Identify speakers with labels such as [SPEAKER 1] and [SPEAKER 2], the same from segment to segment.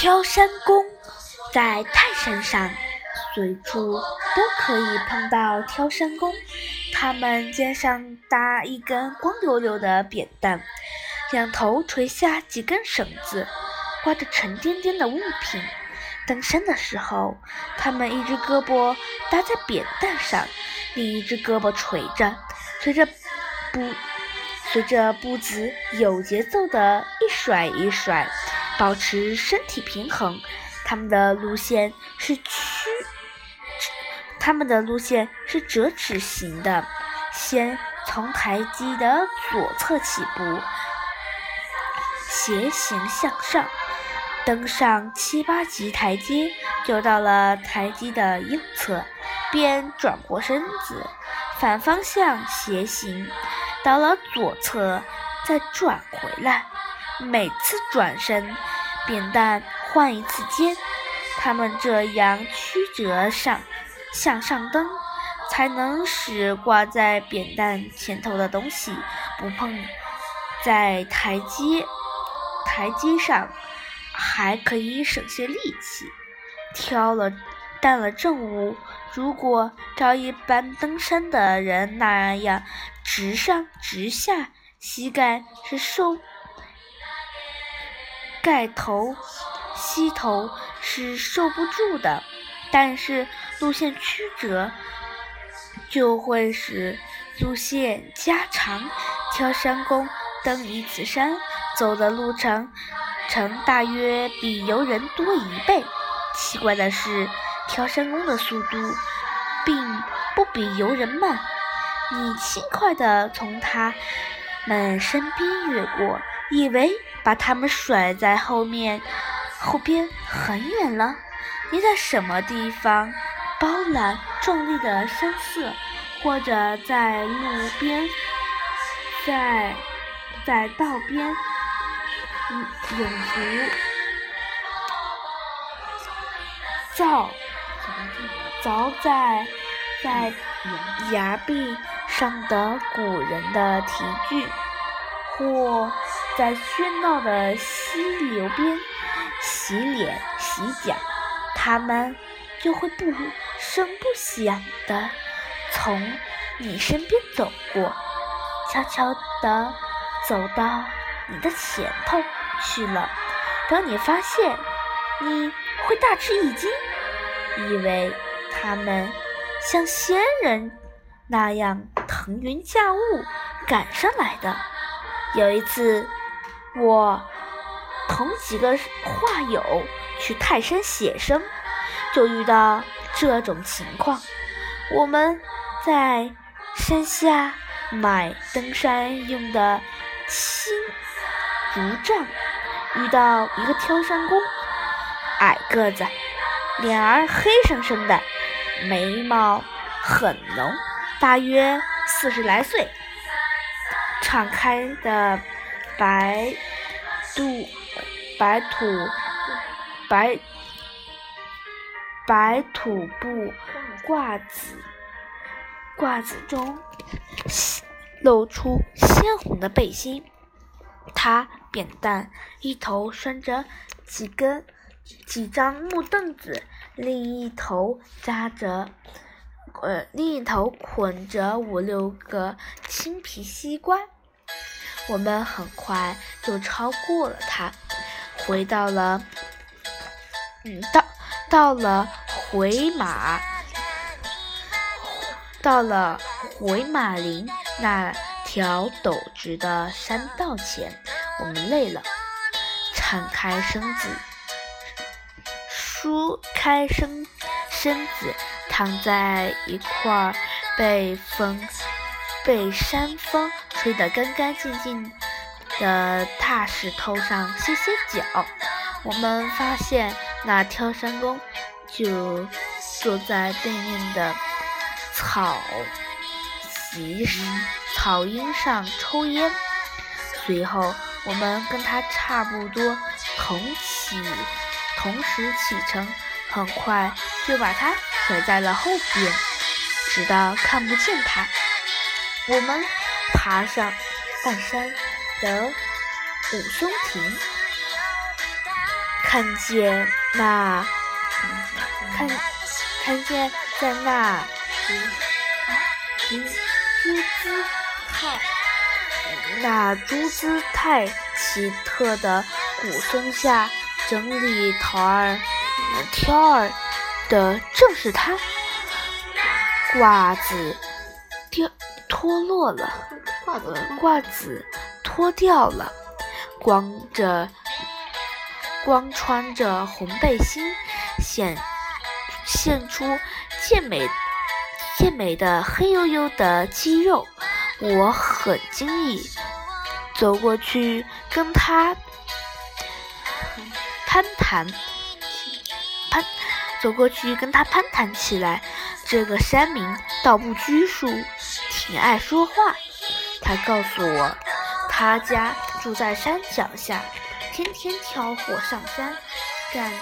[SPEAKER 1] 挑山工在泰山上，随处都可以碰到挑山工。他们肩上搭一根光溜溜的扁担，两头垂下几根绳子，挂着沉甸甸的物品。登山的时候，他们一只胳膊搭在扁担上，另一只胳膊垂着，随着步随着步子有节奏的一甩一甩，保持身体平衡。他们的路线是曲，他们的路线是折纸形的，先从台基的左侧起步，斜行向上。登上七八级台阶，就到了台基的右侧，便转过身子，反方向斜行，到了左侧，再转回来。每次转身，扁担换一次肩。他们这样曲折上向上蹬，才能使挂在扁担前头的东西不碰在台阶台阶上。还可以省些力气。挑了担了重物，如果照一般登山的人那样直上直下，膝盖是受盖头、膝头是受不住的。但是路线曲折，就会使路线加长。挑山工登一次山，走的路程。程大约比游人多一倍。奇怪的是，挑山工的速度并不比游人慢。你轻快地从他们身边越过，以为把他们甩在后面后边很远了。你在什么地方包揽壮丽的山色，或者在路边，在在道边。永福造凿在在崖壁上的古人的题句，或在喧闹的溪流边洗脸洗脚，他们就会不声不响的从你身边走过，悄悄地走到你的前头。去了，当你发现，你会大吃一惊，以为他们像仙人那样腾云驾雾赶上来的。有一次，我同几个画友去泰山写生，就遇到这种情况。我们在山下买登山用的青竹杖。遇到一个挑山工，矮个子，脸儿黑生生的，眉毛很浓，大约四十来岁，敞开的白肚白土白白土布褂子褂子中露出鲜红的背心。他扁担一头拴着几根几张木凳子，另一头扎着，呃，另一头捆着五六个青皮西瓜。我们很快就超过了他，回到了，嗯，到到了回马，到了回马林那。条陡直的山道前，我们累了，敞开身子，舒开身身子，躺在一块被风被山风吹得干干净净的大石头上歇歇脚。我们发现那挑山工就坐在对面的草席。草荫上抽烟，随后我们跟他差不多同起，同时启程，很快就把他甩在了后边，直到看不见他。我们爬上半山的五松亭，看见那看看见在那朱姿态那朱姿态奇特的古松下整理桃儿挑儿的正是他，褂子掉脱落了，褂子脱掉了，光着。光穿着红背心，显现出健美健美的黑黝黝的肌肉，我很惊异，走过去跟他攀谈，攀走过去跟他攀谈起来。这个山民倒不拘束，挺爱说话。他告诉我，他家住在山脚下。天天挑火上山，干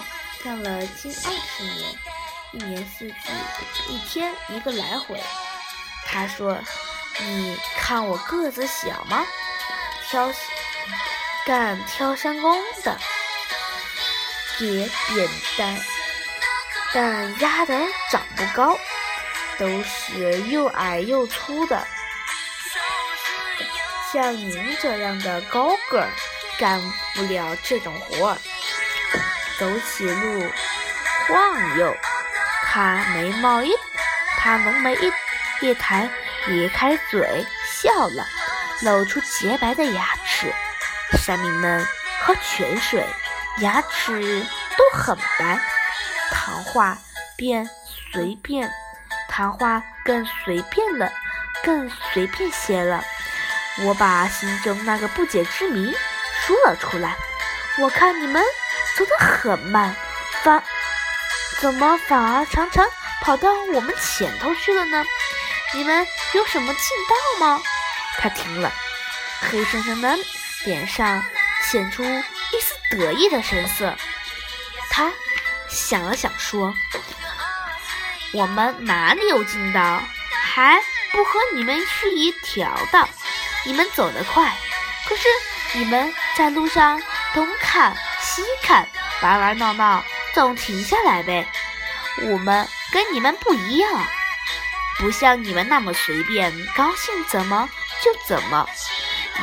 [SPEAKER 1] 干了近二十年，一年四季，一天一个来回。他说：“你看我个子小吗？挑干挑山工的，也扁担，但压的长不高，都是又矮又粗的。像您这样的高个儿。”干不了这种活儿，走起路晃悠。他眉毛一，他浓眉一一抬，咧开嘴笑了，露出洁白的牙齿。山民们喝泉水，牙齿都很白。谈话便随便，谈话更随便了，更随便些了。我把心中那个不解之谜。说了出来，我看你们走得很慢，反怎么反而常常跑到我们前头去了呢？你们有什么近道吗？他听了，黑森森的脸上显出一丝得意的神色。他想了想说：“我们哪里有近道？还不和你们去一条道？你们走得快，可是……”你们在路上东看西看，玩玩闹闹，总停下来呗。我们跟你们不一样，不像你们那么随便，高兴怎么就怎么。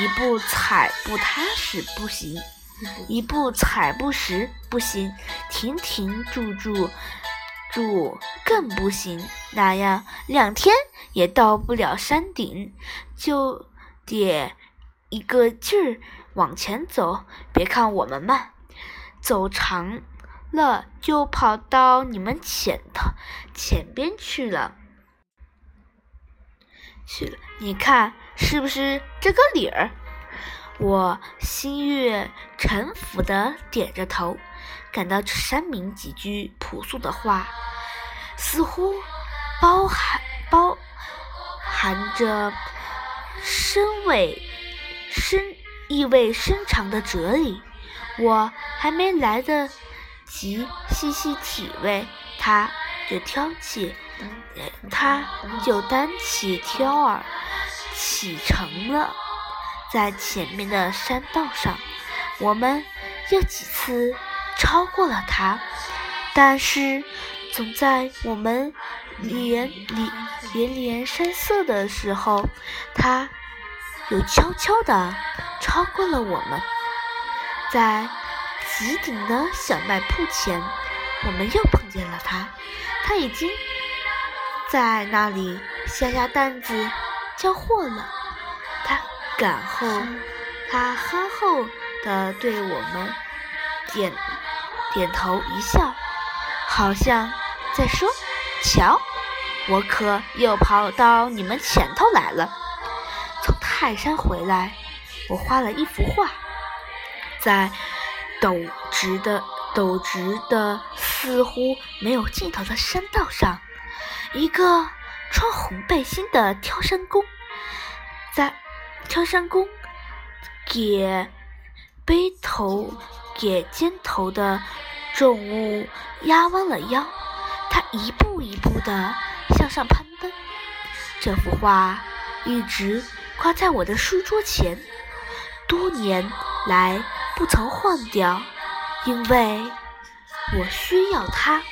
[SPEAKER 1] 一步踩不踏实不行，一步踩不实不行，停停住住住更不行。那样两天也到不了山顶，就爹。一个劲儿往前走，别看我们慢，走长了就跑到你们前头前边去了。去了，你看是不是这个理儿？我心悦诚服的点着头，感到山民几句朴素的话，似乎包含包含着深味。深意味深长的哲理，我还没来得及细细体味，他就挑起，他就担起挑儿启程了。在前面的山道上，我们又几次超过了他，但是总在我们连连连连山色的时候，他。又悄悄地超过了我们，在极顶的小卖铺前，我们又碰见了他。他已经在那里下下担子交货了。他赶后，他憨厚地对我们点点头一笑，好像在说：“瞧，我可又跑到你们前头来了。”从泰山回来，我画了一幅画，在陡直的、陡直的、似乎没有尽头的山道上，一个穿红背心的挑山工，在挑山工给背头、给肩头的重物压弯了腰，他一步一步的向上攀登。这幅画一直。挂在我的书桌前，多年来不曾换掉，因为我需要它。